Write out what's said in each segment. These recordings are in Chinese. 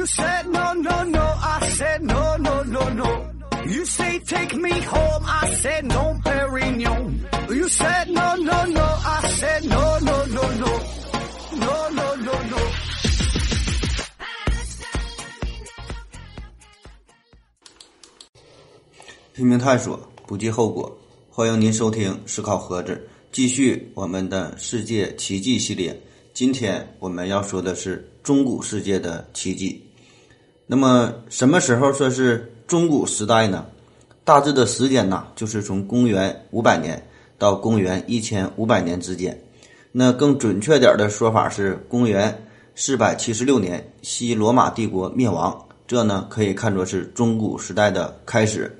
You said no, no, no. I said no, no, no, no. You say take me home. I said no, Perignon. You said no, no, no. I said no, no, no, no. No, no, no, no. 拼命探索，不计后果。欢迎您收听《思考盒子》，继续我们的世界奇迹系列。今天我们要说的是中古世界的奇迹。那么，什么时候算是中古时代呢？大致的时间呢，就是从公元五百年到公元一千五百年之间。那更准确点的说法是公元四百七十六年，西罗马帝国灭亡。这呢，可以看作是中古时代的开始。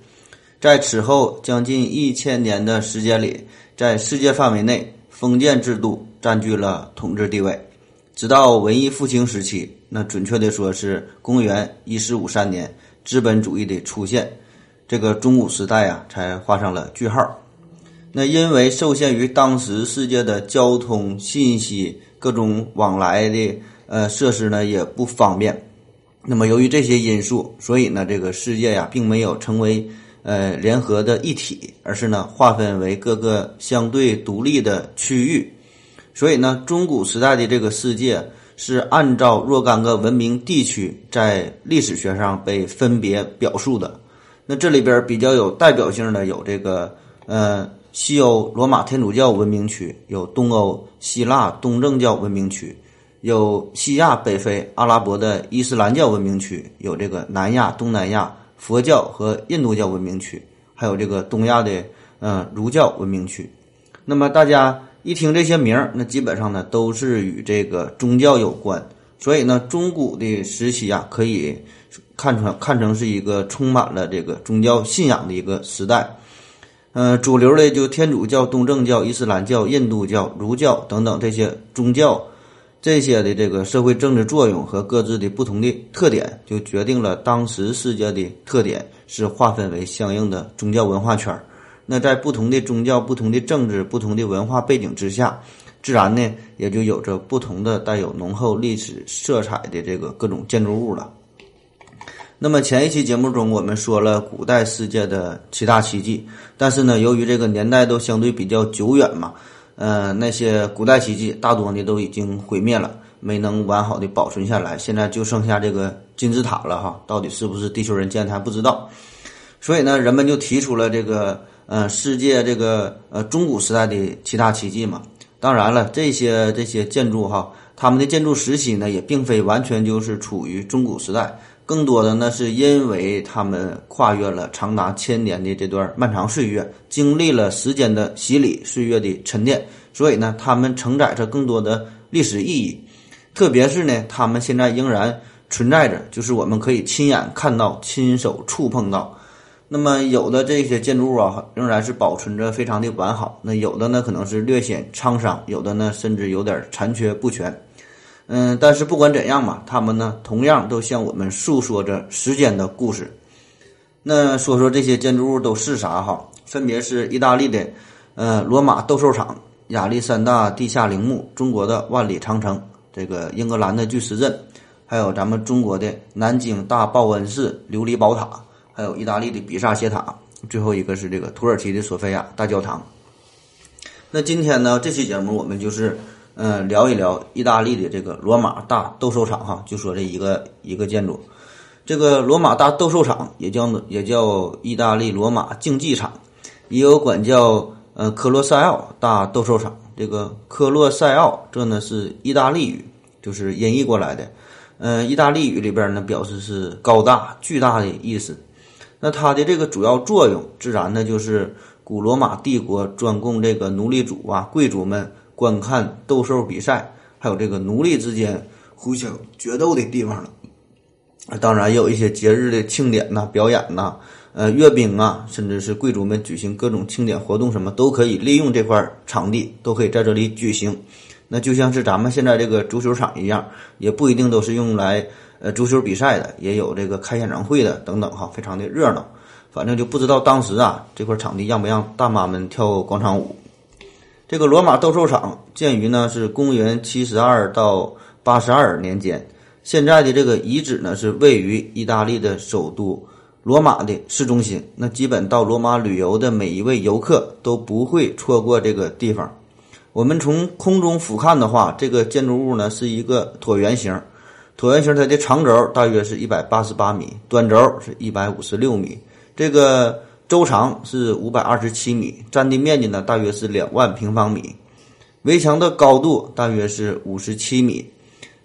在此后将近一千年的时间里，在世界范围内，封建制度占据了统治地位。直到文艺复兴时期，那准确的说是公元一四五三年，资本主义的出现，这个中古时代啊才画上了句号。那因为受限于当时世界的交通信息各种往来的呃设施呢也不方便，那么由于这些因素，所以呢这个世界呀并没有成为呃联合的一体，而是呢划分为各个相对独立的区域。所以呢中古时代的这个世界是按照若干个文明地区在历史学上被分别表述的。那这里边比较有代表性的有这个呃。西欧罗马天主教文明区有东欧希腊东正教文明区，有西亚北非阿拉伯的伊斯兰教文明区，有这个南亚东南亚佛教和印度教文明区，还有这个东亚的嗯儒教文明区。那么大家一听这些名儿，那基本上呢都是与这个宗教有关。所以呢，中古的时期啊，可以看成看成是一个充满了这个宗教信仰的一个时代。嗯，主流的就天主教、东正教、伊斯兰教、印度教、儒教等等这些宗教，这些的这个社会政治作用和各自的不同的特点，就决定了当时世界的特点是划分为相应的宗教文化圈儿。那在不同的宗教、不同的政治、不同的文化背景之下，自然呢也就有着不同的带有浓厚历史色彩的这个各种建筑物了。那么前一期节目中，我们说了古代世界的七大奇迹，但是呢，由于这个年代都相对比较久远嘛，呃，那些古代奇迹大多呢都已经毁灭了，没能完好的保存下来。现在就剩下这个金字塔了哈，到底是不是地球人建的还不知道。所以呢，人们就提出了这个呃世界这个呃中古时代的七大奇迹嘛。当然了，这些这些建筑哈，他们的建筑时期呢，也并非完全就是处于中古时代。更多的呢，是因为他们跨越了长达千年的这段漫长岁月，经历了时间的洗礼、岁月的沉淀，所以呢，他们承载着更多的历史意义。特别是呢，他们现在仍然存在着，就是我们可以亲眼看到、亲手触碰到。那么，有的这些建筑物啊，仍然是保存着非常的完好；那有的呢，可能是略显沧桑；有的呢，甚至有点残缺不全。嗯，但是不管怎样嘛，他们呢同样都向我们诉说着时间的故事。那说说这些建筑物都是啥哈？分别是意大利的，呃，罗马斗兽场、亚历山大地下陵墓、中国的万里长城、这个英格兰的巨石阵，还有咱们中国的南京大报恩寺、琉璃宝塔，还有意大利的比萨斜塔，最后一个是这个土耳其的索菲亚大教堂。那今天呢，这期节目我们就是。嗯，聊一聊意大利的这个罗马大斗兽场哈，就说这一个一个建筑，这个罗马大斗兽场也叫也叫意大利罗马竞技场，也有管叫呃科洛塞奥大斗兽场。这个科洛塞奥这呢是意大利语，就是音译过来的。嗯，意大利语里边呢表示是高大、巨大的意思。那它的这个主要作用，自然呢就是古罗马帝国专供这个奴隶主啊、贵族们。观看斗兽比赛，还有这个奴隶之间互相决斗的地方了。当然也有一些节日的庆典呐、表演呐、呃阅兵啊，甚至是贵族们举行各种庆典活动，什么都可以利用这块场地，都可以在这里举行。那就像是咱们现在这个足球场一样，也不一定都是用来呃足球比赛的，也有这个开演唱会的等等哈，非常的热闹。反正就不知道当时啊这块场地让不让大妈们跳广场舞。这个罗马斗兽场建于呢是公元七十二到八十二年间，现在的这个遗址呢，是位于意大利的首都罗马的市中心。那基本到罗马旅游的每一位游客都不会错过这个地方。我们从空中俯瞰的话，这个建筑物呢是一个椭圆形。椭圆形它的长轴大约是一百八十八米，短轴是一百五十六米，这个周长是五百二十七米，占地面积呢大约是两万平方米，围墙的高度大约是五十七米。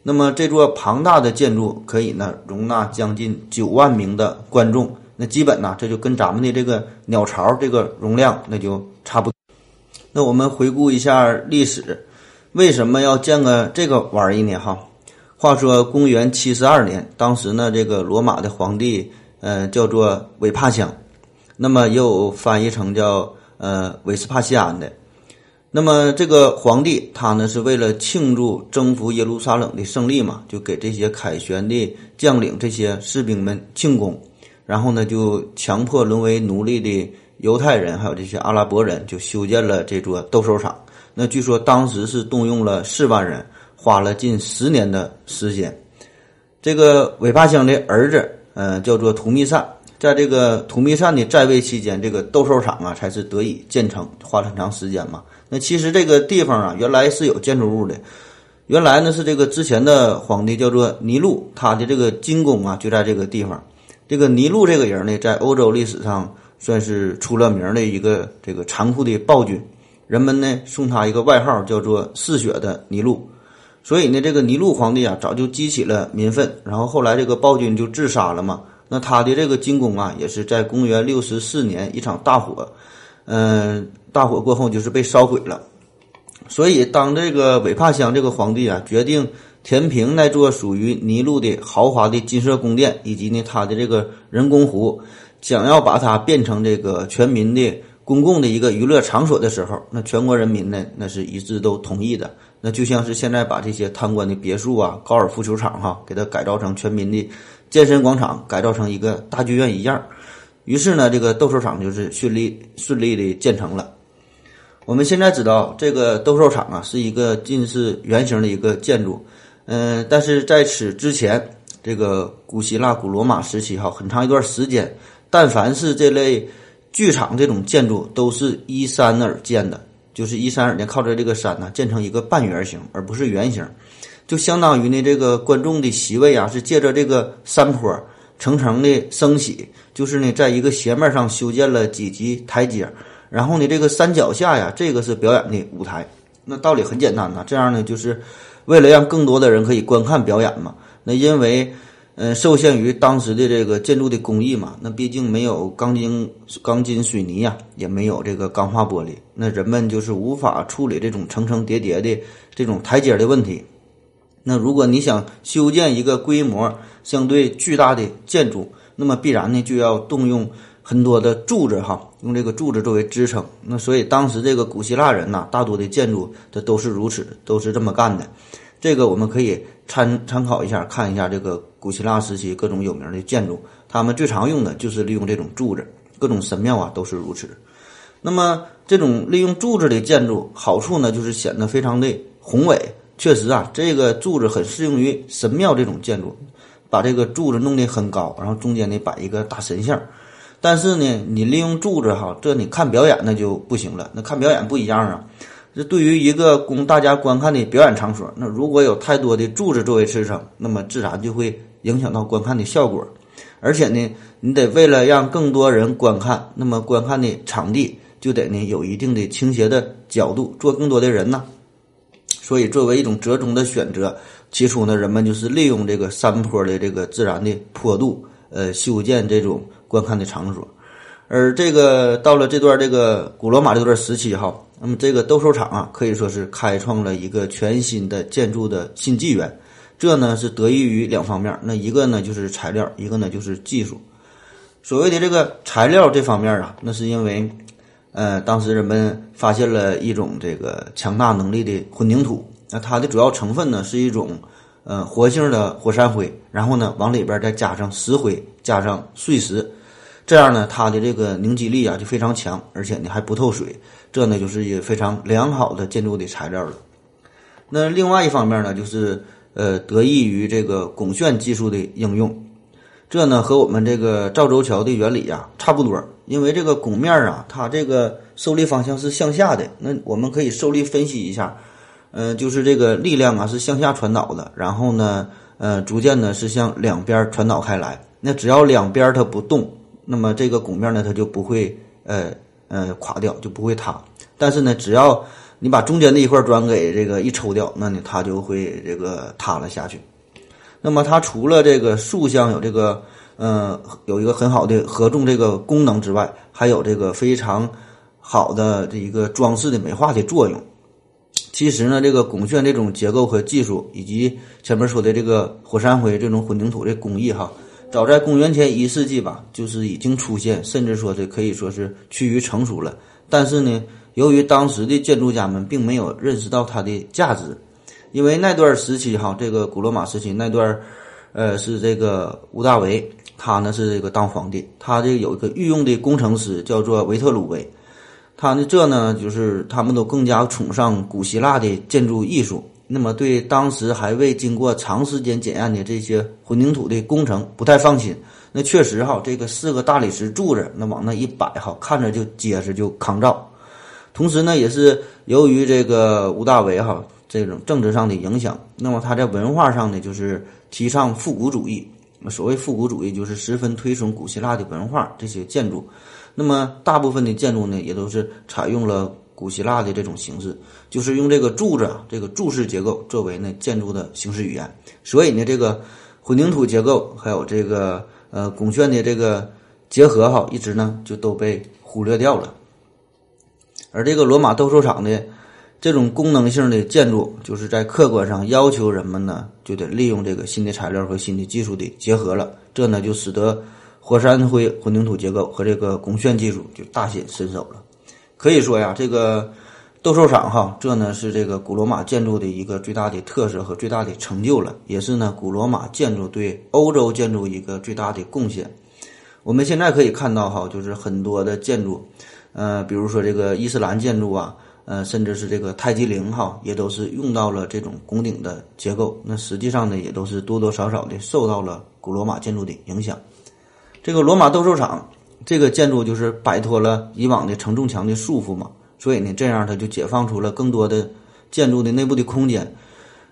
那么这座庞大的建筑可以呢容纳将近九万名的观众，那基本呢这就跟咱们的这个鸟巢这个容量那就差不多。那我们回顾一下历史，为什么要建个这个玩意呢？哈，话说公元七十二年，当时呢这个罗马的皇帝，呃叫做韦帕乡，那么也有翻译成叫呃韦斯帕西安的。那么这个皇帝他呢是为了庆祝征服耶路撒冷的胜利嘛，就给这些凯旋的将领、这些士兵们庆功，然后呢就强迫沦为奴隶的犹太人还有这些阿拉伯人就修建了这座斗兽场。那据说当时是动用了四万人，花了近十年的时间。这个韦帕乡的儿子，呃，叫做图密善。在这个图密善的在位期间，这个斗兽场啊才是得以建成，花了很长时间嘛。那其实这个地方啊，原来是有建筑物的。原来呢是这个之前的皇帝叫做尼禄，他的这个金宫啊就在这个地方。这个尼禄这个人呢，在欧洲历史上算是出了名的一个这个残酷的暴君，人们呢送他一个外号叫做“嗜血的尼禄”。所以呢，这个尼禄皇帝啊早就激起了民愤，然后后来这个暴君就自杀了嘛。那他的这个金宫啊，也是在公元六十四年一场大火。嗯，大火过后就是被烧毁了，所以当这个韦帕乡这个皇帝啊决定填平那座属于尼禄的豪华的金色宫殿，以及呢他的这个人工湖，想要把它变成这个全民的公共的一个娱乐场所的时候，那全国人民呢那是一致都同意的。那就像是现在把这些贪官的别墅啊、高尔夫球场哈，给它改造成全民的健身广场，改造成一个大剧院一样。于是呢，这个斗兽场就是顺利顺利的建成了。我们现在知道，这个斗兽场啊是一个近似圆形的一个建筑，嗯，但是在此之前，这个古希腊、古罗马时期哈，很长一段时间，但凡是这类剧场这种建筑，都是依山而建的，就是依山而建，靠着这个山呢，建成一个半圆形，而不是圆形，就相当于呢，这个观众的席位啊，是借着这个山坡。层层的升起，就是呢，在一个斜面上修建了几级台阶，然后呢，这个山脚下呀，这个是表演的舞台。那道理很简单呐，这样呢，就是为了让更多的人可以观看表演嘛。那因为，嗯，受限于当时的这个建筑的工艺嘛，那毕竟没有钢筋、钢筋水泥呀，也没有这个钢化玻璃，那人们就是无法处理这种层层叠叠的这种台阶的问题。那如果你想修建一个规模相对巨大的建筑，那么必然呢就要动用很多的柱子哈，用这个柱子作为支撑。那所以当时这个古希腊人呐，大多的建筑它都是如此，都是这么干的。这个我们可以参参考一下，看一下这个古希腊时期各种有名的建筑，他们最常用的就是利用这种柱子，各种神庙啊都是如此。那么这种利用柱子的建筑好处呢，就是显得非常的宏伟。确实啊，这个柱子很适用于神庙这种建筑，把这个柱子弄得很高，然后中间呢摆一个大神像。但是呢，你利用柱子哈，这你看表演那就不行了。那看表演不一样啊，这对于一个供大家观看的表演场所，那如果有太多的柱子作为支撑，那么自然就会影响到观看的效果。而且呢，你得为了让更多人观看，那么观看的场地就得呢有一定的倾斜的角度，坐更多的人呢。所以，作为一种折中的选择，起初呢，人们就是利用这个山坡的这个自然的坡度，呃，修建这种观看的场所。而这个到了这段这个古罗马这段时期哈，那么这个斗兽场啊，可以说是开创了一个全新的建筑的新纪元。这呢是得益于两方面，那一个呢就是材料，一个呢就是技术。所谓的这个材料这方面啊，那是因为。呃，当时人们发现了一种这个强大能力的混凝土，那它的主要成分呢是一种呃活性的火山灰，然后呢往里边再加上石灰，加上碎石，这样呢它的这个凝集力啊就非常强，而且呢还不透水，这呢就是一非常良好的建筑的材料了。那另外一方面呢，就是呃，得益于这个拱券技术的应用。这呢和我们这个赵州桥的原理呀差不多，因为这个拱面啊，它这个受力方向是向下的。那我们可以受力分析一下，呃，就是这个力量啊是向下传导的，然后呢，呃，逐渐呢是向两边传导开来。那只要两边它不动，那么这个拱面呢它就不会呃呃垮掉，就不会塌。但是呢，只要你把中间的一块砖给这个一抽掉，那你它就会这个塌了下去。那么它除了这个竖向有这个，呃，有一个很好的合重这个功能之外，还有这个非常好的这一个装饰的美化的作用。其实呢，这个拱券这种结构和技术，以及前面说的这个火山灰这种混凝土的工艺，哈，早在公元前一世纪吧，就是已经出现，甚至说是可以说是趋于成熟了。但是呢，由于当时的建筑家们并没有认识到它的价值。因为那段时期哈，这个古罗马时期那段，呃，是这个屋大维，他呢是这个当皇帝，他这有一个御用的工程师叫做维特鲁威，他呢这呢就是他们都更加崇尚古希腊的建筑艺术，那么对当时还未经过长时间检验的这些混凝土的工程不太放心。那确实哈，这个四个大理石柱子那往那一摆哈，看着就结实就抗造。同时呢，也是由于这个吴大维哈。这种政治上的影响，那么他在文化上呢，就是提倡复古主义。所谓复古主义，就是十分推崇古希腊的文化这些建筑。那么大部分的建筑呢，也都是采用了古希腊的这种形式，就是用这个柱子、这个柱式结构作为呢建筑的形式语言。所以呢，这个混凝土结构还有这个呃拱券的这个结合哈，一直呢就都被忽略掉了。而这个罗马斗兽场的。这种功能性的建筑，就是在客观上要求人们呢，就得利用这个新的材料和新的技术的结合了。这呢，就使得火山灰混凝土结构和这个拱券技术就大显身手了。可以说呀，这个斗兽场哈，这呢是这个古罗马建筑的一个最大的特色和最大的成就了，也是呢古罗马建筑对欧洲建筑一个最大的贡献。我们现在可以看到哈，就是很多的建筑，呃，比如说这个伊斯兰建筑啊。呃，甚至是这个泰姬陵哈，也都是用到了这种拱顶的结构。那实际上呢，也都是多多少少的受到了古罗马建筑的影响。这个罗马斗兽场这个建筑就是摆脱了以往的承重墙的束缚嘛，所以呢，这样它就解放出了更多的建筑的内部的空间。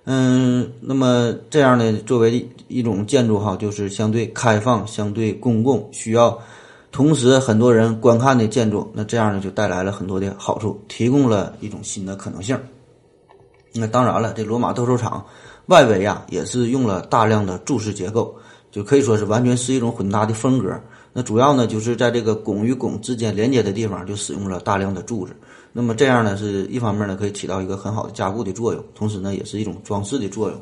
嗯，那么这样呢，作为一种建筑哈，就是相对开放、相对公共，需要。同时，很多人观看的建筑，那这样呢就带来了很多的好处，提供了一种新的可能性。那当然了，这罗马斗兽场外围呀也是用了大量的柱式结构，就可以说是完全是一种混搭的风格。那主要呢就是在这个拱与拱之间连接的地方就使用了大量的柱子。那么这样呢是一方面呢可以起到一个很好的加固的作用，同时呢也是一种装饰的作用，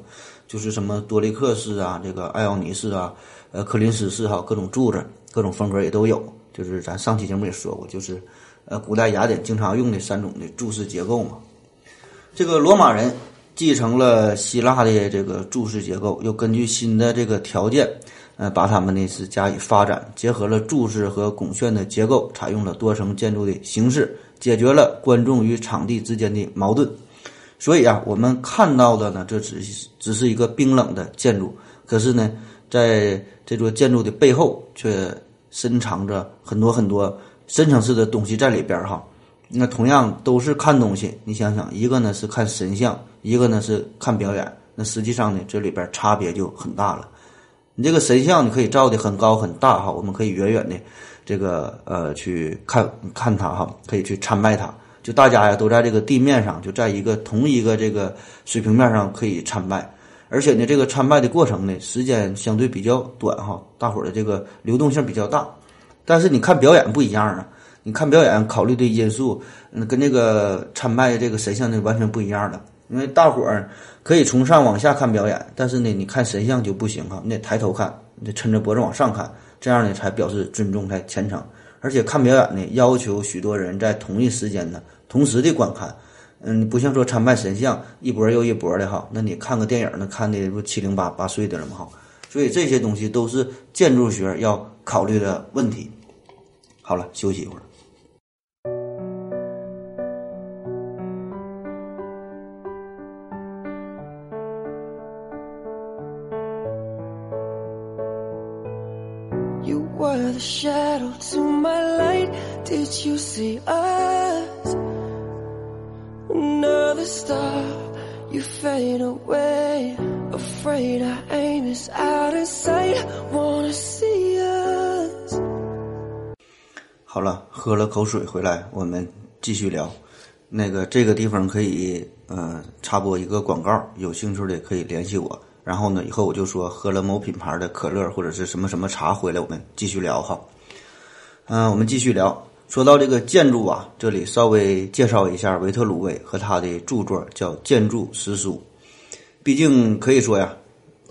就是什么多利克式啊，这个艾奥尼式啊，呃柯林斯式哈，各种柱子。各种风格也都有，就是咱上期节目也说过，就是呃，古代雅典经常用的三种的柱式结构嘛。这个罗马人继承了希腊的这个柱式结构，又根据新的这个条件，呃，把它们呢是加以发展，结合了柱式和拱券的结构，采用了多层建筑的形式，解决了观众与场地之间的矛盾。所以啊，我们看到的呢，这只是只是一个冰冷的建筑，可是呢。在这座建筑的背后，却深藏着很多很多深层次的东西在里边儿哈。那同样都是看东西，你想想，一个呢是看神像，一个呢是看表演。那实际上呢，这里边差别就很大了。你这个神像，你可以造的很高很大哈，我们可以远远的这个呃去看看它哈，可以去参拜它。就大家呀都在这个地面上，就在一个同一个这个水平面上可以参拜。而且呢，这个参拜的过程呢，时间相对比较短哈，大伙儿的这个流动性比较大。但是你看表演不一样啊，你看表演考虑的因素，嗯，跟那个参拜这个神像呢完全不一样的。因为大伙儿可以从上往下看表演，但是呢，你看神像就不行哈，你得抬头看，你得抻着脖子往上看，这样呢才表示尊重才虔诚。而且看表演呢，要求许多人在同一时间呢，同时的观看。嗯，不像说参拜神像一波又一波的哈，那你看个电影那看的不七零八八碎的了吗？哈，所以这些东西都是建筑学要考虑的问题。好了，休息一会儿。Shadow to my light. Did you see us? Another star, you fade away. Afraid our aim is out of sight. Wanna see us? 好了，喝了口水回来，我们继续聊。那个这个地方可以呃插播一个广告，有兴趣的可以联系我。然后呢，以后我就说喝了某品牌的可乐或者是什么什么茶回来，我们继续聊哈。嗯、我们继续聊。说到这个建筑啊，这里稍微介绍一下维特鲁威和他的著作，叫《建筑史书》。毕竟可以说呀，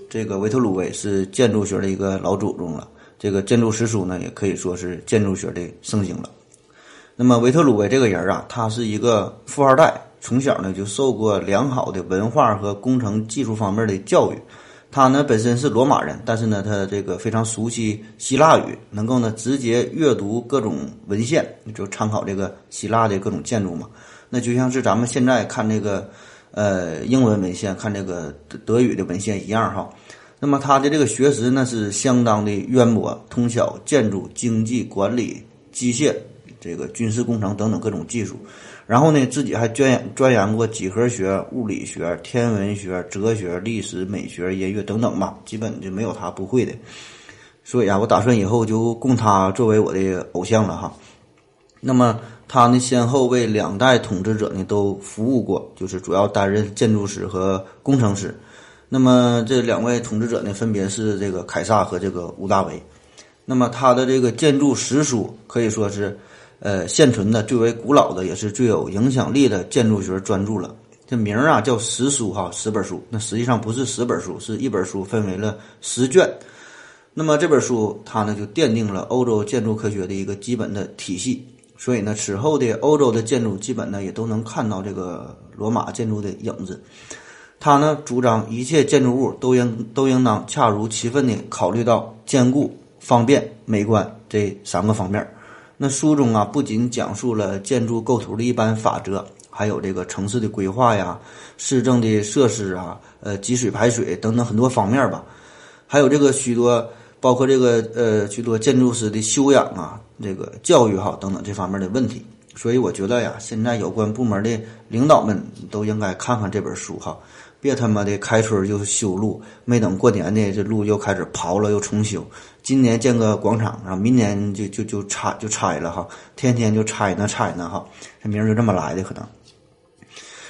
这个维特鲁威是建筑学的一个老祖宗了。这个《建筑史书》呢，也可以说是建筑学的圣经了。那么维特鲁威这个人啊，他是一个富二代，从小呢就受过良好的文化和工程技术方面的教育。他呢本身是罗马人，但是呢他这个非常熟悉希腊语，能够呢直接阅读各种文献，就参考这个希腊的各种建筑嘛。那就像是咱们现在看这个呃英文文献，看这个德德语的文献一样哈。那么他的这个学识呢是相当的渊博，通晓建筑、经济、管理、机械、这个军事工程等等各种技术。然后呢，自己还钻研钻研过几何学、物理学、天文学、哲学、历史、美学、音乐等等吧，基本就没有他不会的。所以啊，我打算以后就供他作为我的偶像了哈。那么他呢，先后为两代统治者呢都服务过，就是主要担任建筑师和工程师。那么这两位统治者呢，分别是这个凯撒和这个屋大维。那么他的这个建筑实书可以说是，呃，现存的最为古老的，也是最有影响力的建筑学专著了。这名儿啊叫十书哈，十本书。那实际上不是十本书，是一本书分为了十卷。那么这本书它呢就奠定了欧洲建筑科学的一个基本的体系。所以呢，此后的欧洲的建筑基本呢也都能看到这个罗马建筑的影子。他呢主张一切建筑物都应都应当恰如其分地考虑到坚固、方便、美观这三个方面。那书中啊不仅讲述了建筑构图的一般法则，还有这个城市的规划呀、市政的设施啊、呃积水排水等等很多方面吧，还有这个许多包括这个呃许多建筑师的修养啊、这个教育哈等等这方面的问题。所以我觉得呀，现在有关部门的领导们都应该看看这本书哈。别他妈的开春就修路，没等过年呢，这路又开始刨了又重修。今年建个广场，然后明年就就就拆就拆了哈，天天就拆呢拆呢哈，这名儿就这么来的可能。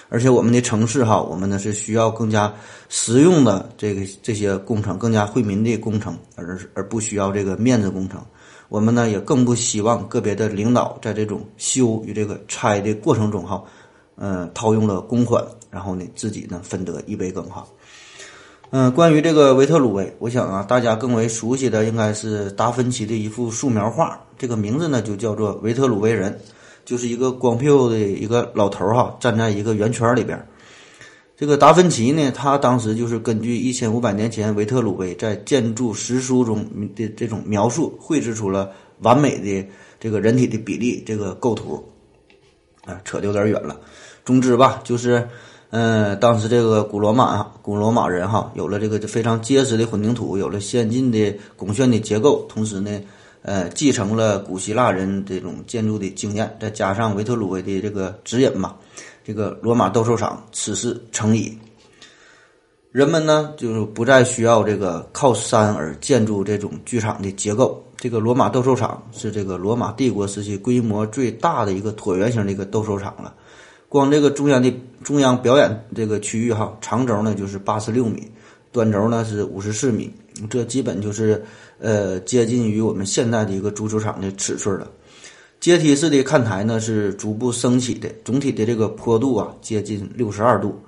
而且我们的城市哈，我们呢是需要更加实用的这个这些工程，更加惠民的工程，而而不需要这个面子工程。我们呢也更不希望个别的领导在这种修与这个拆的过程中哈。嗯，套用了公款，然后呢，自己呢分得一杯羹哈。嗯，关于这个维特鲁威，我想啊，大家更为熟悉的应该是达芬奇的一幅素描画，这个名字呢就叫做《维特鲁威人》，就是一个光屁股的一个老头儿哈，站在一个圆圈里边。这个达芬奇呢，他当时就是根据一千五百年前维特鲁威在建筑实书中的这种描述，绘制出了完美的这个人体的比例这个构图。啊，扯得有点远了。总之吧，就是，嗯，当时这个古罗马古罗马人哈，有了这个非常结实的混凝土，有了先进的拱券的结构，同时呢，呃，继承了古希腊人这种建筑的经验，再加上维特鲁威的这个指引嘛，这个罗马斗兽场此事成矣。人们呢，就是不再需要这个靠山而建筑这种剧场的结构。这个罗马斗兽场是这个罗马帝国时期规模最大的一个椭圆形的一个斗兽场了。光这个中央的中央表演这个区域哈，长轴呢就是八十六米，短轴呢是五十四米，这基本就是呃接近于我们现在的一个足球场的尺寸了。阶梯式的看台呢是逐步升起的，总体的这个坡度啊接近六十二度。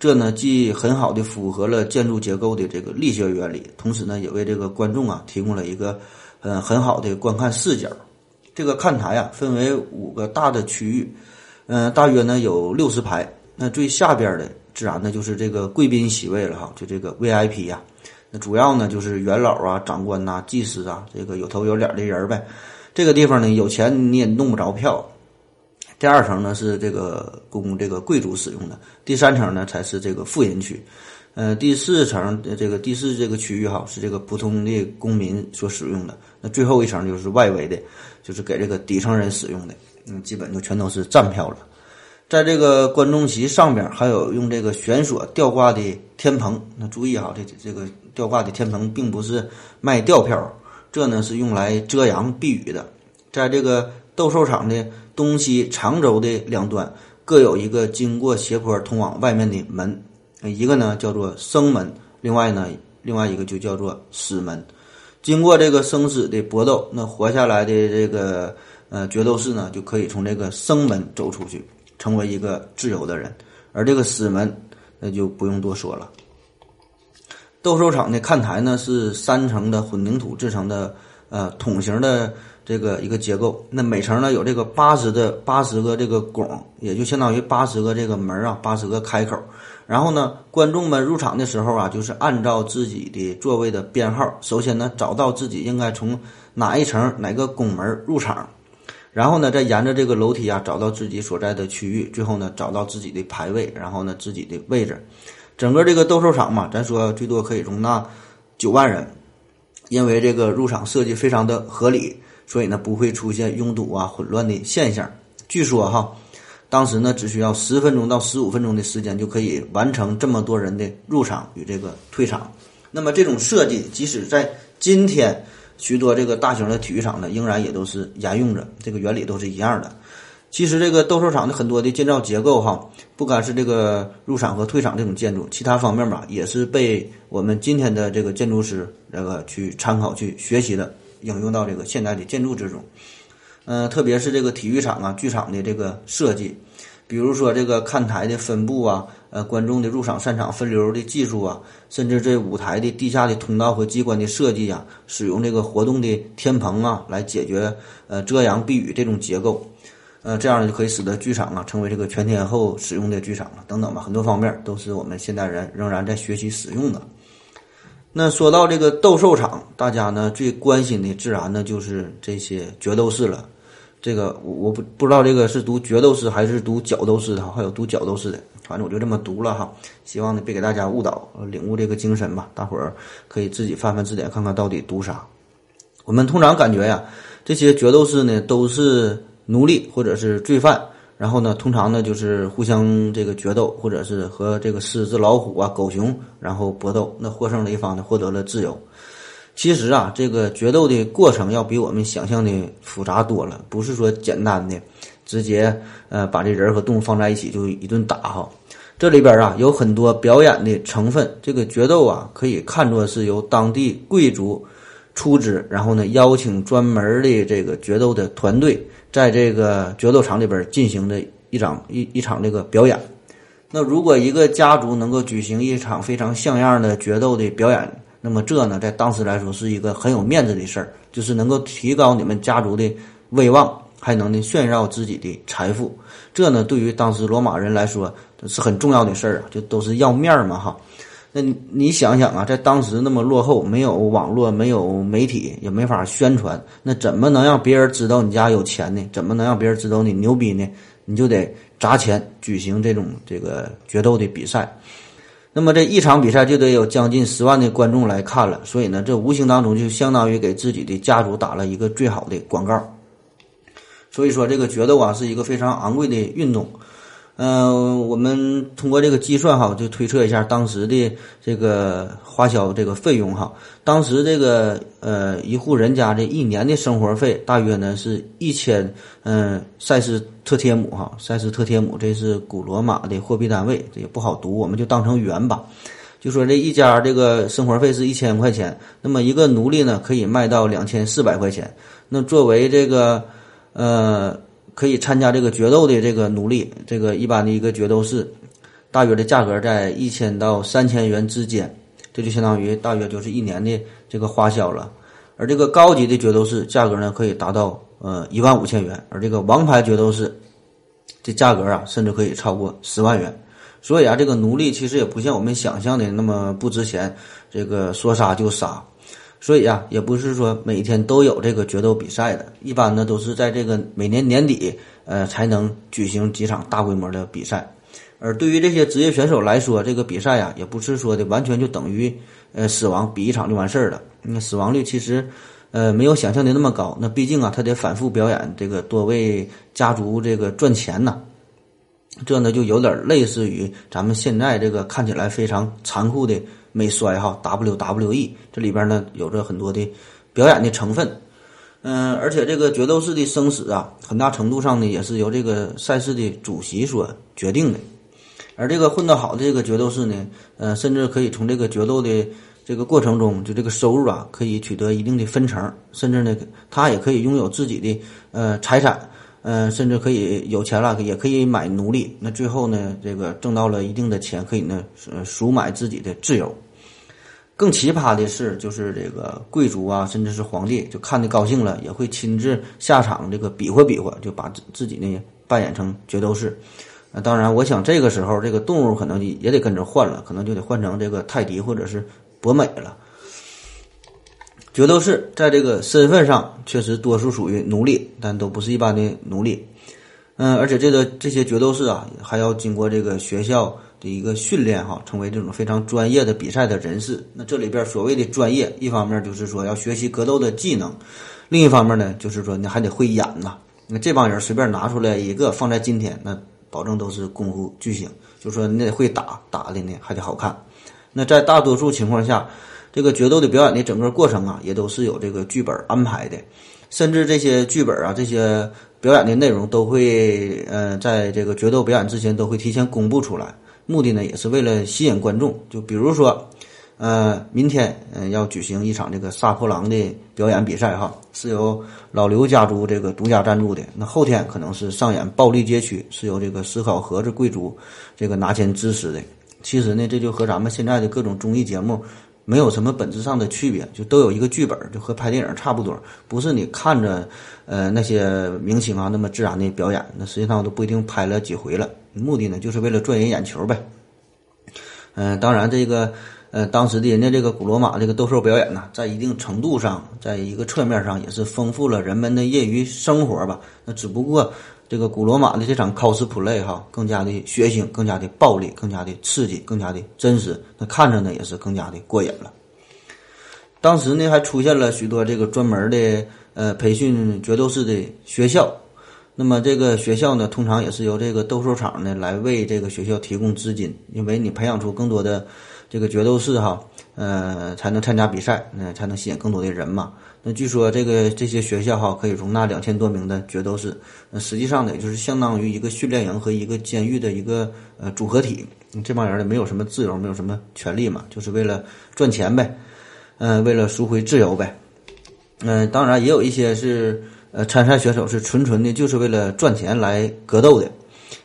这呢既很好的符合了建筑结构的这个力学原理，同时呢也为这个观众啊提供了一个嗯很好的观看视角。这个看台啊分为五个大的区域，嗯大约呢有六十排。那最下边的自然呢就是这个贵宾席位了哈，就这个 VIP 呀。那主要呢就是元老啊、长官呐、祭司啊，这个有头有脸的人呗。这个地方呢有钱你也弄不着票。第二层呢是这个供这个贵族使用的，第三层呢才是这个富人区。呃，第四层这个第四这个区域哈是这个普通的公民所使用的，那最后一层就是外围的，就是给这个底层人使用的，嗯，基本就全都是站票了。在这个观众席上边还有用这个悬索吊挂的天棚，那注意哈，这这个吊挂的天棚并不是卖吊票，这呢是用来遮阳避雨的。在这个斗兽场的东西长轴的两端各有一个经过斜坡通往外面的门。一个呢叫做生门，另外呢，另外一个就叫做死门。经过这个生死的搏斗，那活下来的这个呃决斗士呢，就可以从这个生门走出去，成为一个自由的人。而这个死门，那就不用多说了。斗兽场的看台呢是三层的混凝土制成的，呃，筒形的这个一个结构。那每层呢有这个八十的八十个这个拱，也就相当于八十个这个门啊，八十个开口。然后呢，观众们入场的时候啊，就是按照自己的座位的编号，首先呢找到自己应该从哪一层哪个拱门入场，然后呢再沿着这个楼梯啊找到自己所在的区域，最后呢找到自己的排位，然后呢自己的位置。整个这个斗兽场嘛，咱说最多可以容纳九万人，因为这个入场设计非常的合理，所以呢不会出现拥堵啊混乱的现象。据说哈。当时呢，只需要十分钟到十五分钟的时间就可以完成这么多人的入场与这个退场。那么这种设计，即使在今天许多这个大型的体育场呢，仍然也都是沿用着这个原理，都是一样的。其实这个斗兽场的很多的建造结构哈，不管是这个入场和退场这种建筑，其他方面吧，也是被我们今天的这个建筑师这个去参考去学习的，应用到这个现代的建筑之中。嗯，特别是这个体育场啊、剧场的这个设计，比如说这个看台的分布啊，呃，观众的入场散场分流的技术啊，甚至这舞台的地下的通道和机关的设计啊，使用这个活动的天棚啊，来解决呃遮阳避雨这种结构，呃，这样就可以使得剧场啊成为这个全天候使用的剧场了，等等吧，很多方面都是我们现代人仍然在学习使用的。那说到这个斗兽场，大家呢最关心的自然呢就是这些决斗士了。这个我我不不知道这个是读角斗士还是读角斗士的，还有读角斗士的，反正我就这么读了哈。希望呢别给大家误导，领悟这个精神吧。大伙儿可以自己翻翻字典，看看到底读啥。我们通常感觉呀，这些角斗士呢都是奴隶或者是罪犯，然后呢通常呢就是互相这个决斗，或者是和这个狮子、老虎啊、狗熊然后搏斗，那获胜的一方呢获得了自由。其实啊，这个决斗的过程要比我们想象的复杂多了，不是说简单的直接呃把这人和动物放在一起就一顿打哈。这里边啊有很多表演的成分。这个决斗啊可以看作是由当地贵族出资，然后呢邀请专门的这个决斗的团队，在这个决斗场里边进行的一场一一场这个表演。那如果一个家族能够举行一场非常像样的决斗的表演，那么这呢，在当时来说是一个很有面子的事儿，就是能够提高你们家族的威望，还能呢炫耀自己的财富。这呢，对于当时罗马人来说是很重要的事儿啊，就都是要面儿嘛哈。那你想想啊，在当时那么落后，没有网络，没有媒体，也没法宣传，那怎么能让别人知道你家有钱呢？怎么能让别人知道你牛逼呢？你就得砸钱举行这种这个决斗的比赛。那么这一场比赛就得有将近十万的观众来看了，所以呢，这无形当中就相当于给自己的家族打了一个最好的广告。所以说，这个决斗啊是一个非常昂贵的运动。嗯，我们通过这个计算哈，就推测一下当时的这个花销这个费用哈。当时这个呃一户人家这一年的生活费大约呢是一千嗯塞斯特贴姆哈，塞斯特贴姆这是古罗马的货币单位，这也不好读，我们就当成元吧。就说这一家这个生活费是一千块钱，那么一个奴隶呢可以卖到两千四百块钱。那作为这个呃。可以参加这个决斗的这个奴隶，这个一般的一个决斗士，大约的价格在一千到三千元之间，这就相当于大约就是一年的这个花销了。而这个高级的决斗士价格呢，可以达到呃一万五千元，而这个王牌决斗士，这价格啊，甚至可以超过十万元。所以啊，这个奴隶其实也不像我们想象的那么不值钱，这个说杀就杀。所以啊，也不是说每天都有这个决斗比赛的，一般呢都是在这个每年年底，呃，才能举行几场大规模的比赛。而对于这些职业选手来说，这个比赛呀，也不是说的完全就等于呃死亡，比一场就完事儿了。那死亡率其实呃没有想象的那么高。那毕竟啊，他得反复表演，这个多为家族这个赚钱呐。这呢就有点类似于咱们现在这个看起来非常残酷的没摔哈 WWE，这里边呢有着很多的表演的成分。嗯，而且这个决斗士的生死啊，很大程度上呢也是由这个赛事的主席所决定的。而这个混得好的这个决斗士呢，呃，甚至可以从这个决斗的这个过程中，就这个收入啊，可以取得一定的分成，甚至呢，他也可以拥有自己的呃财产，呃，甚至可以有钱了，也可以买奴隶。那最后呢，这个挣到了一定的钱，可以呢，呃，赎买自己的自由。更奇葩的是，就是这个贵族啊，甚至是皇帝，就看得高兴了，也会亲自下场这个比划比划，就把自自己呢扮演成决斗士。那当然，我想这个时候这个动物可能也得跟着换了，可能就得换成这个泰迪或者是博美了。决斗士在这个身份上确实多数属于奴隶，但都不是一般的奴隶。嗯，而且这个这些决斗士啊，还要经过这个学校的一个训练哈，成为这种非常专业的比赛的人士。那这里边所谓的专业，一方面就是说要学习格斗的技能，另一方面呢，就是说你还得会演呐。那这帮人随便拿出来一个放在今天那。保证都是功夫巨星，就说你得会打，打的呢还得好看。那在大多数情况下，这个决斗的表演的整个过程啊，也都是有这个剧本安排的，甚至这些剧本啊，这些表演的内容都会，呃，在这个决斗表演之前都会提前公布出来，目的呢也是为了吸引观众。就比如说。呃，明天嗯要举行一场这个杀破狼的表演比赛哈，是由老刘家族这个独家赞助的。那后天可能是上演暴力街区，是由这个思考盒子贵族这个拿钱支持的。其实呢，这就和咱们现在的各种综艺节目没有什么本质上的区别，就都有一个剧本，就和拍电影差不多。不是你看着呃那些明星啊那么自然的表演，那实际上都不一定拍了几回了。目的呢，就是为了赚人眼球呗。嗯，当然这个。呃，当时的人家这个古罗马这个斗兽表演呢，在一定程度上，在一个侧面上也是丰富了人们的业余生活吧。那只不过这个古罗马的这场 cosplay 哈，更加的血腥，更加的暴力，更加的刺激，更加的真实。那看着呢，也是更加的过瘾了。当时呢，还出现了许多这个专门的呃培训决斗士的学校。那么这个学校呢，通常也是由这个斗兽场呢来为这个学校提供资金，因为你培养出更多的。这个决斗士哈，呃，才能参加比赛，那才能吸引更多的人嘛。那据说这个这些学校哈，可以容纳两千多名的决斗士。那实际上呢，也就是相当于一个训练营和一个监狱的一个呃组合体。这帮人呢，没有什么自由，没有什么权利嘛，就是为了赚钱呗，嗯，为了赎回自由呗。嗯，当然也有一些是呃参赛选手是纯纯的，就是为了赚钱来格斗的。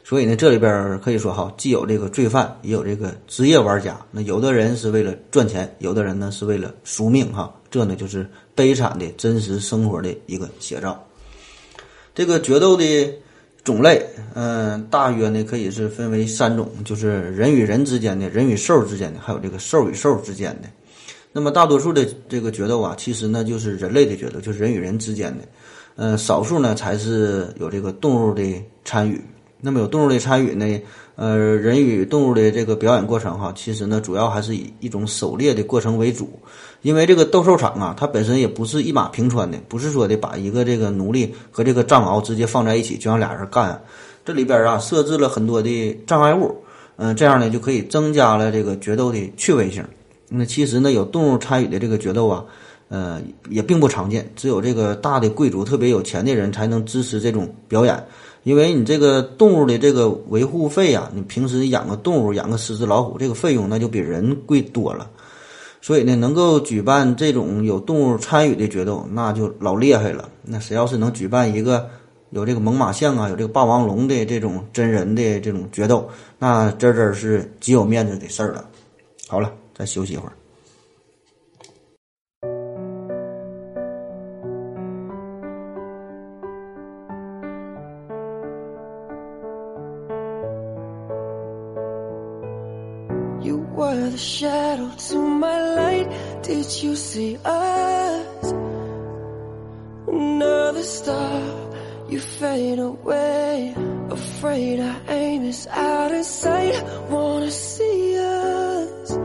所以呢，这里边可以说哈，既有这个罪犯，也有这个职业玩家。那有的人是为了赚钱，有的人呢是为了赎命哈。这呢就是悲惨的真实生活的一个写照。这个决斗的种类，嗯，大约呢可以是分为三种，就是人与人之间的、人与兽之间的，还有这个兽与兽之间的。那么大多数的这个决斗啊，其实呢就是人类的决斗，就是人与人之间的。嗯，少数呢才是有这个动物的参与。那么有动物的参与呢？呃，人与动物的这个表演过程哈，其实呢，主要还是以一种狩猎的过程为主。因为这个斗兽场啊，它本身也不是一马平川的，不是说的把一个这个奴隶和这个藏獒直接放在一起就让俩人干。这里边啊，设置了很多的障碍物，嗯，这样呢就可以增加了这个决斗的趣味性。那其实呢，有动物参与的这个决斗啊，呃，也并不常见，只有这个大的贵族、特别有钱的人才能支持这种表演。因为你这个动物的这个维护费啊，你平时养个动物，养个狮子、老虎，这个费用那就比人贵多了。所以呢，能够举办这种有动物参与的决斗，那就老厉害了。那谁要是能举办一个有这个猛犸象啊，有这个霸王龙的这种真人的这种决斗，那真真是极有面子的事儿了。好了，再休息一会儿。Shadow to my light. Did you see us? Another star, you fade away, afraid our aim is out of sight. Wanna see us.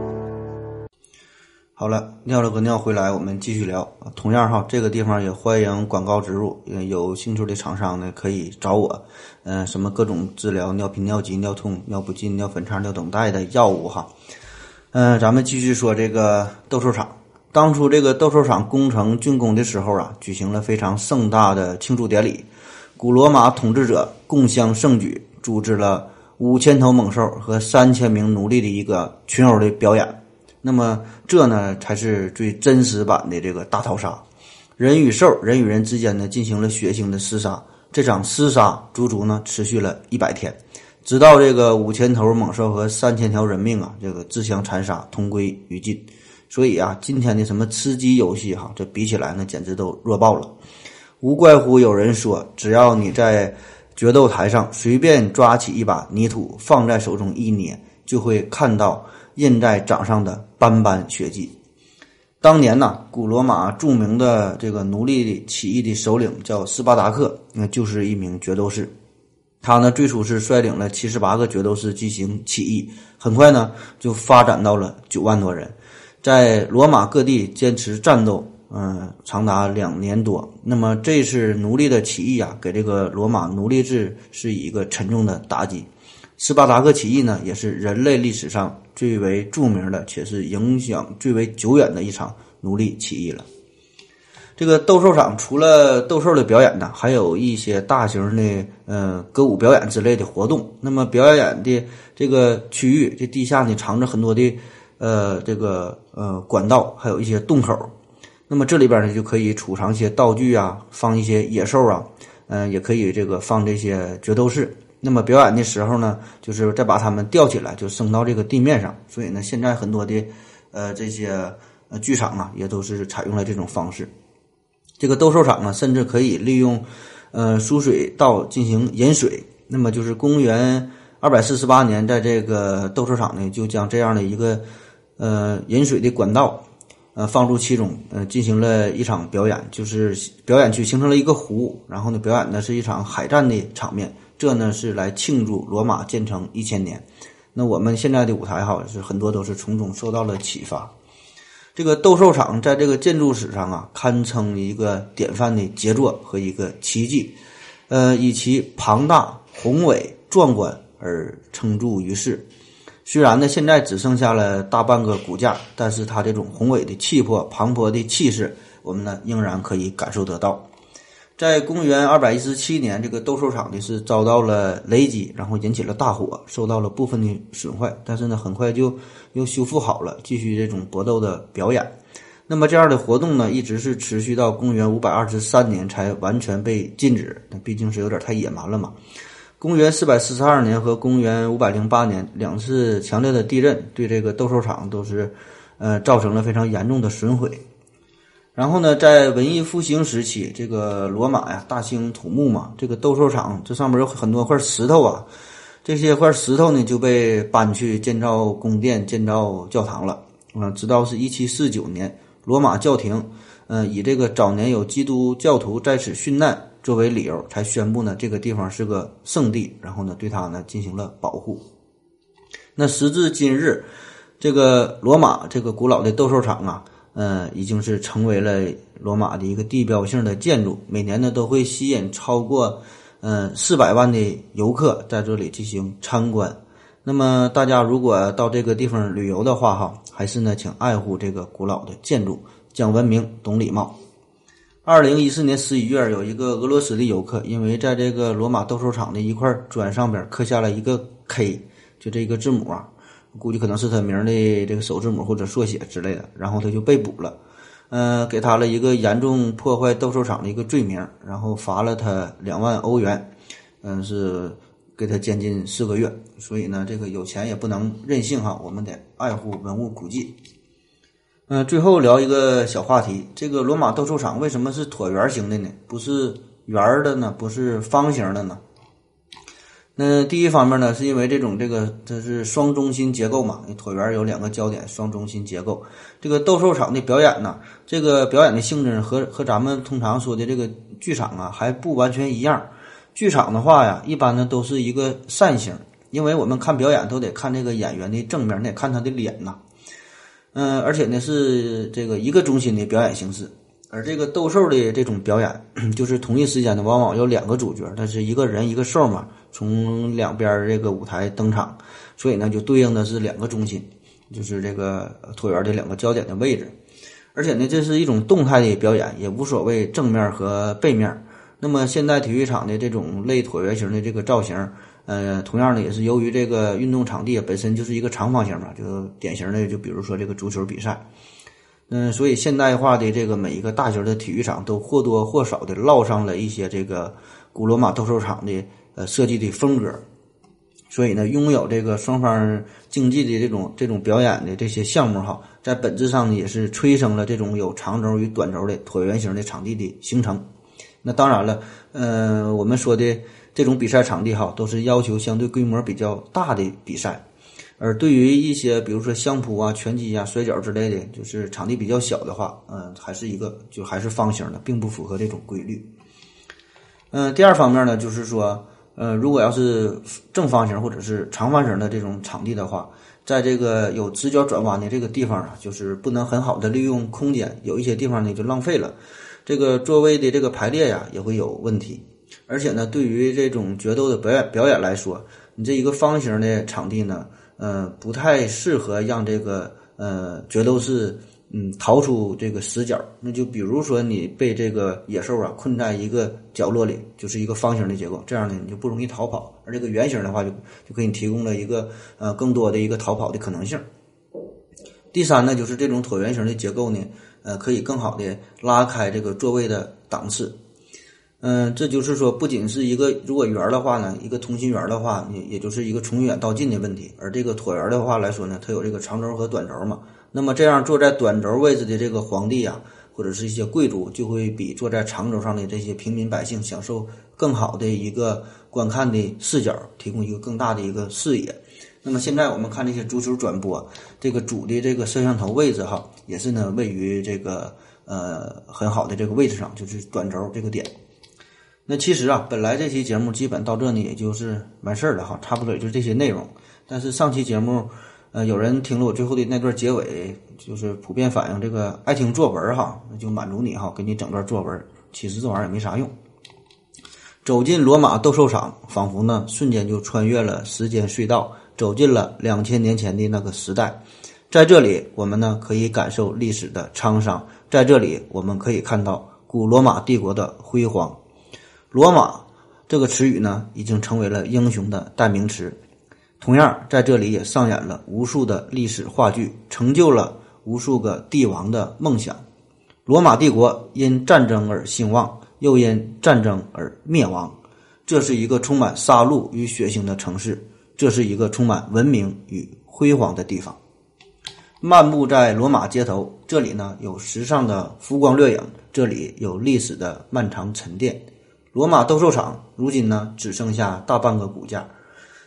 好了，尿了个尿回来，我们继续聊。同样哈，这个地方也欢迎广告植入，有兴趣的厂商呢可以找我。嗯、什么各种治疗尿频、尿急、尿痛、尿不尽、尿粉肠、尿等带的药物哈。嗯、咱们继续说这个斗兽场。当初这个斗兽场工程竣工的时候啊，举行了非常盛大的庆祝典礼。古罗马统治者共襄盛举，组织了五千头猛兽和三千名奴隶的一个群殴的表演。那么这呢，才是最真实版的这个大逃杀，人与兽、人与人之间呢进行了血腥的厮杀。这场厮杀足足呢持续了一百天，直到这个五千头猛兽和三千条人命啊，这个自相残杀，同归于尽。所以啊，今天的什么吃鸡游戏哈，这比起来呢，简直都弱爆了。无怪乎有人说，只要你在决斗台上随便抓起一把泥土放在手中一捏，就会看到印在掌上的斑斑血迹。当年呢，古罗马著名的这个奴隶起义的首领叫斯巴达克，那就是一名决斗士。他呢，最初是率领了七十八个角斗士进行起义，很快呢就发展到了九万多人，在罗马各地坚持战斗，嗯、长达两年多。那么这次奴隶的起义啊，给这个罗马奴隶制是一个沉重的打击。斯巴达克起义呢，也是人类历史上最为著名的，且是影响最为久远的一场奴隶起义了。这个斗兽场除了斗兽的表演呢，还有一些大型的呃歌舞表演之类的活动。那么表演的这个区域，这地下呢藏着很多的呃这个呃管道，还有一些洞口。那么这里边呢就可以储藏一些道具啊，放一些野兽啊，嗯、也可以这个放这些决斗士。那么表演的时候呢，就是再把它们吊起来，就升到这个地面上。所以呢，现在很多的呃这些呃剧场啊，也都是采用了这种方式。这个斗兽场啊，甚至可以利用呃输水道进行引水。那么就是公元二百四十八年，在这个斗兽场呢，就将这样的一个呃引水的管道呃放入其中，呃进行了一场表演，就是表演区形成了一个湖，然后呢表演的是一场海战的场面。这呢是来庆祝罗马建成一千年。那我们现在的舞台哈是很多都是从中受到了启发。这个斗兽场在这个建筑史上啊，堪称一个典范的杰作和一个奇迹，呃，以其庞大、宏伟、壮观而称著于世。虽然呢，现在只剩下了大半个骨架，但是它这种宏伟的气魄、磅礴的气势，我们呢仍然可以感受得到。在公元二百一十七年，这个斗兽场呢是遭到了雷击，然后引起了大火，受到了部分的损坏，但是呢很快就又修复好了，继续这种搏斗的表演。那么这样的活动呢，一直是持续到公元五百二十三年才完全被禁止，那毕竟是有点太野蛮了嘛。公元四百四十二年和公元五百零八年两次强烈的地震，对这个斗兽场都是呃造成了非常严重的损毁。然后呢，在文艺复兴时期，这个罗马呀大兴土木嘛，这个斗兽场这上面有很多块石头啊，这些块石头呢就被搬去建造宫殿、建造教堂了。啊，直到是一七四九年，罗马教廷，嗯、以这个早年有基督教徒在此殉难作为理由，才宣布呢这个地方是个圣地，然后呢对它呢进行了保护。那时至今日，这个罗马这个古老的斗兽场啊，嗯，已经是成为了罗马的一个地标性的建筑，每年呢都会吸引超过嗯四百万的游客在这里进行参观。那么大家如果到这个地方旅游的话，哈，还是呢，请爱护这个古老的建筑，讲文明，懂礼貌。二零一四年十一月，有一个俄罗斯的游客，因为在这个罗马斗兽场的一块砖上边刻下了一个 K，就这个字母啊，估计可能是他名的这个首字母或者缩写之类的，然后他就被捕了，呃，给他了一个严重破坏斗兽场的一个罪名，然后罚了他两万欧元，嗯，是给他监禁四个月。所以呢，这个有钱也不能任性哈，我们得爱护文物古迹。嗯、最后聊一个小话题，这个罗马斗兽场为什么是椭圆形的呢？不是圆的呢？不是方形的呢？那第一方面呢，是因为这种这个它是双中心结构嘛，椭圆有两个焦点，双中心结构。这个斗兽场的表演呢，这个表演的性质和和咱们通常说的这个剧场啊还不完全一样。剧场的话呀，一般呢都是一个扇形，因为我们看表演都得看这个演员的正面，得看他的脸呐。嗯，而且呢是这个一个中心的表演形式。而这个斗兽的这种表演，就是同一时间呢，往往有两个主角，但是一个人一个兽嘛，从两边这个舞台登场，所以呢就对应的是两个中心，就是这个椭圆的两个焦点的位置。而且呢，这是一种动态的表演，也无所谓正面和背面。那么现代体育场的这种类椭圆形的这个造型，呃，同样的也是由于这个运动场地本身就是一个长方形嘛，就典型的就比如说这个足球比赛。嗯，所以现代化的这个每一个大型的体育场都或多或少的烙上了一些这个古罗马斗兽场的呃设计的风格。所以呢，拥有这个双方竞技的这种这种表演的这些项目哈，在本质上呢也是催生了这种有长轴与短轴的椭圆形的场地的形成。那当然了，呃，我们说的这种比赛场地哈，都是要求相对规模比较大的比赛。而对于一些比如说相扑啊、拳击啊、摔跤之类的，就是场地比较小的话，嗯，还是一个就还是方形的，并不符合这种规律。嗯，第二方面呢，就是说，呃，如果要是正方形或者是长方形的这种场地的话，在这个有直角转弯的这个地方啊，就是不能很好的利用空间，有一些地方呢就浪费了，这个座位的这个排列呀也会有问题。而且呢，对于这种决斗的表演表演来说，你这一个方形的场地呢。呃，不太适合让这个呃决斗士嗯逃出这个死角。那就比如说你被这个野兽啊困在一个角落里，就是一个方形的结构，这样呢你就不容易逃跑。而这个圆形的话，就就给你提供了一个呃更多的一个逃跑的可能性。第三呢，就是这种椭圆形的结构呢，呃，可以更好的拉开这个座位的档次。嗯，这就是说，不仅是一个如果圆的话呢，一个同心圆的话，也也就是一个从远到近的问题。而这个椭圆的话来说呢，它有这个长轴和短轴嘛。那么这样坐在短轴位置的这个皇帝啊，或者是一些贵族，就会比坐在长轴上的这些平民百姓享受更好的一个观看的视角，提供一个更大的一个视野。那么现在我们看这些足球转播，这个主的这个摄像头位置哈，也是呢位于这个呃很好的这个位置上，就是短轴这个点。那其实啊，本来这期节目基本到这呢，也就是完事儿了哈，差不多也就这些内容。但是上期节目，呃，有人听了我最后的那段结尾，就是普遍反映这个爱听作文哈，那就满足你哈，给你整段作文。其实这玩意儿也没啥用。走进罗马斗兽场，仿佛呢瞬间就穿越了时间隧道，走进了两千年前的那个时代。在这里，我们呢可以感受历史的沧桑，在这里，我们可以看到古罗马帝国的辉煌。罗马这个词语呢，已经成为了英雄的代名词。同样，在这里也上演了无数的历史话剧，成就了无数个帝王的梦想。罗马帝国因战争而兴旺，又因战争而灭亡。这是一个充满杀戮与血腥的城市，这是一个充满文明与辉煌的地方。漫步在罗马街头，这里呢有时尚的浮光掠影，这里有历史的漫长沉淀。罗马斗兽场如今呢，只剩下大半个骨架，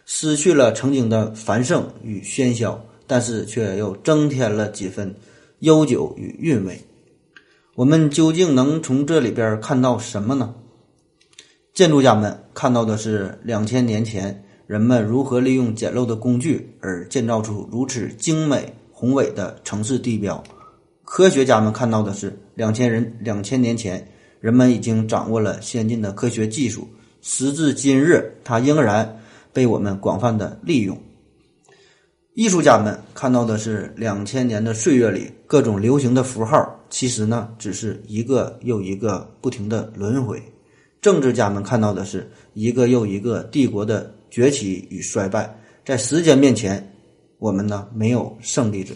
失去了曾经的繁盛与喧嚣，但是却又增添了几分悠久与韵味。我们究竟能从这里边看到什么呢？建筑家们看到的是两千年前人们如何利用简陋的工具而建造出如此精美宏伟的城市地标；科学家们看到的是两千人两千年前。人们已经掌握了先进的科学技术，时至今日，它仍然被我们广泛的利用。艺术家们看到的是两千年的岁月里各种流行的符号，其实呢，只是一个又一个不停的轮回。政治家们看到的是一个又一个帝国的崛起与衰败，在时间面前，我们呢没有胜利者。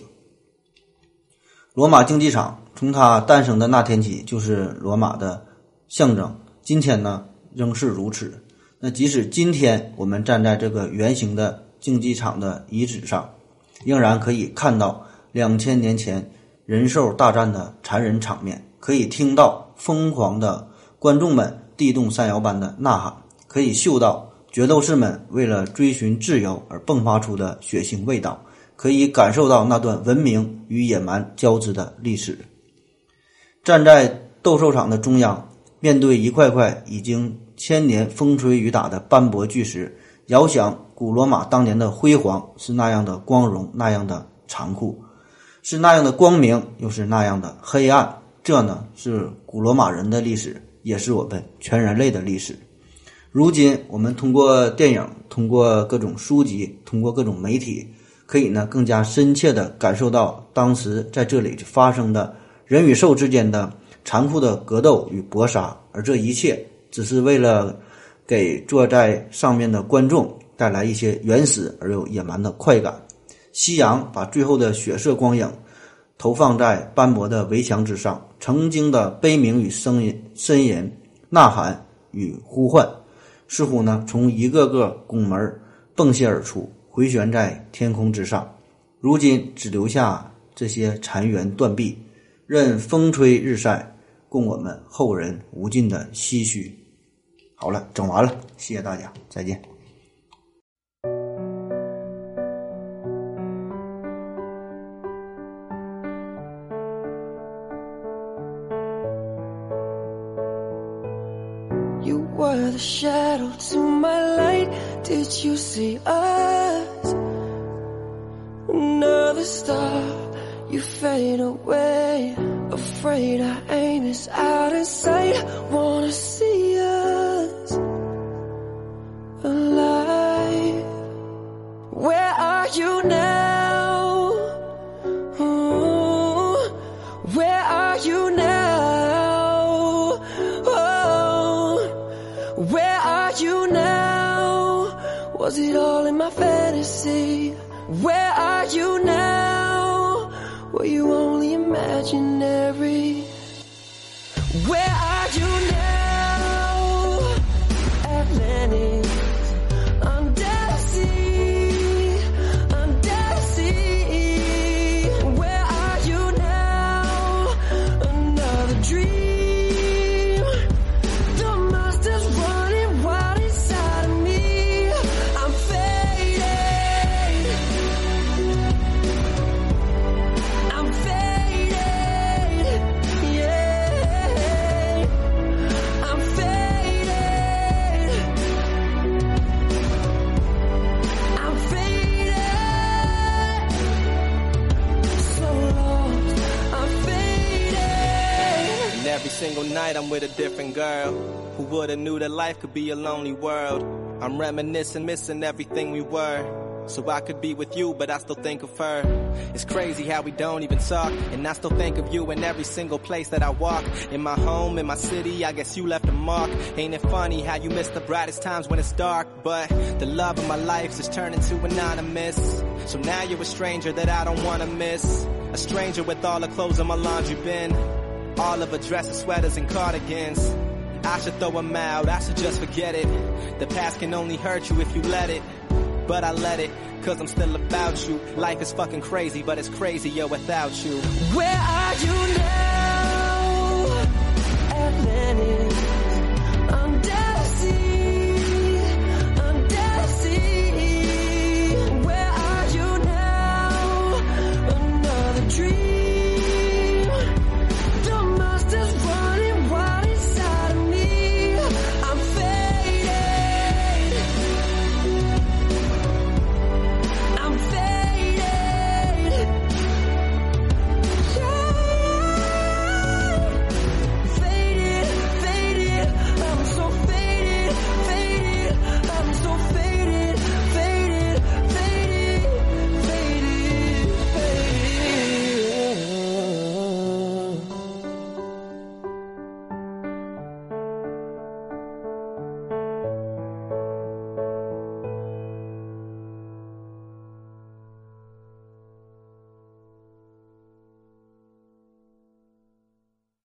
罗马竞技场。从它诞生的那天起，就是罗马的象征。今天呢，仍是如此。那即使今天我们站在这个圆形的竞技场的遗址上，仍然可以看到两千年前人兽大战的残忍场面，可以听到疯狂的观众们地动山摇般的呐喊，可以嗅到决斗士们为了追寻自由而迸发出的血腥味道，可以感受到那段文明与野蛮交织的历史。站在斗兽场的中央，面对一块块已经千年风吹雨打的斑驳巨石，遥想古罗马当年的辉煌是那样的光荣，那样的残酷，是那样的光明，又是那样的黑暗。这呢是古罗马人的历史，也是我们全人类的历史。如今，我们通过电影、通过各种书籍、通过各种媒体，可以呢更加深切地感受到当时在这里发生的人与兽之间的残酷的格斗与搏杀，而这一切只是为了给坐在上面的观众带来一些原始而又野蛮的快感。夕阳把最后的血色光影投放在斑驳的围墙之上。曾经的悲鸣与声音、呻吟、呐喊与呼唤，似乎呢从一个个拱门迸泻而出，回旋在天空之上。如今只留下这些残垣断壁，任风吹日晒，供我们后人无尽的唏嘘。好了，整完了，谢谢大家，再见。were the shadow to my light. Did you see us? Another star, you fade away. Afraid our aim is out of sight. Wanna see us alive? Where are you now? Ooh, where are you now? Oh, where are you now? Was it all in my fantasy? Where are you now? Were you only imagine single night I'm with a different girl. Who would've knew that life could be a lonely world? I'm reminiscing, missing everything we were. So I could be with you, but I still think of her. It's crazy how we don't even talk. And I still think of you in every single place that I walk. In my home, in my city, I guess you left a mark. Ain't it funny how you miss the brightest times when it's dark? But the love of my life's just turning to anonymous. So now you're a stranger that I don't wanna miss. A stranger with all the clothes in my laundry bin. All of her dresses, sweaters, and cardigans. I should throw them out, I should just forget it. The past can only hurt you if you let it. But I let it, cause I'm still about you. Life is fucking crazy, but it's crazier without you. Where are you now?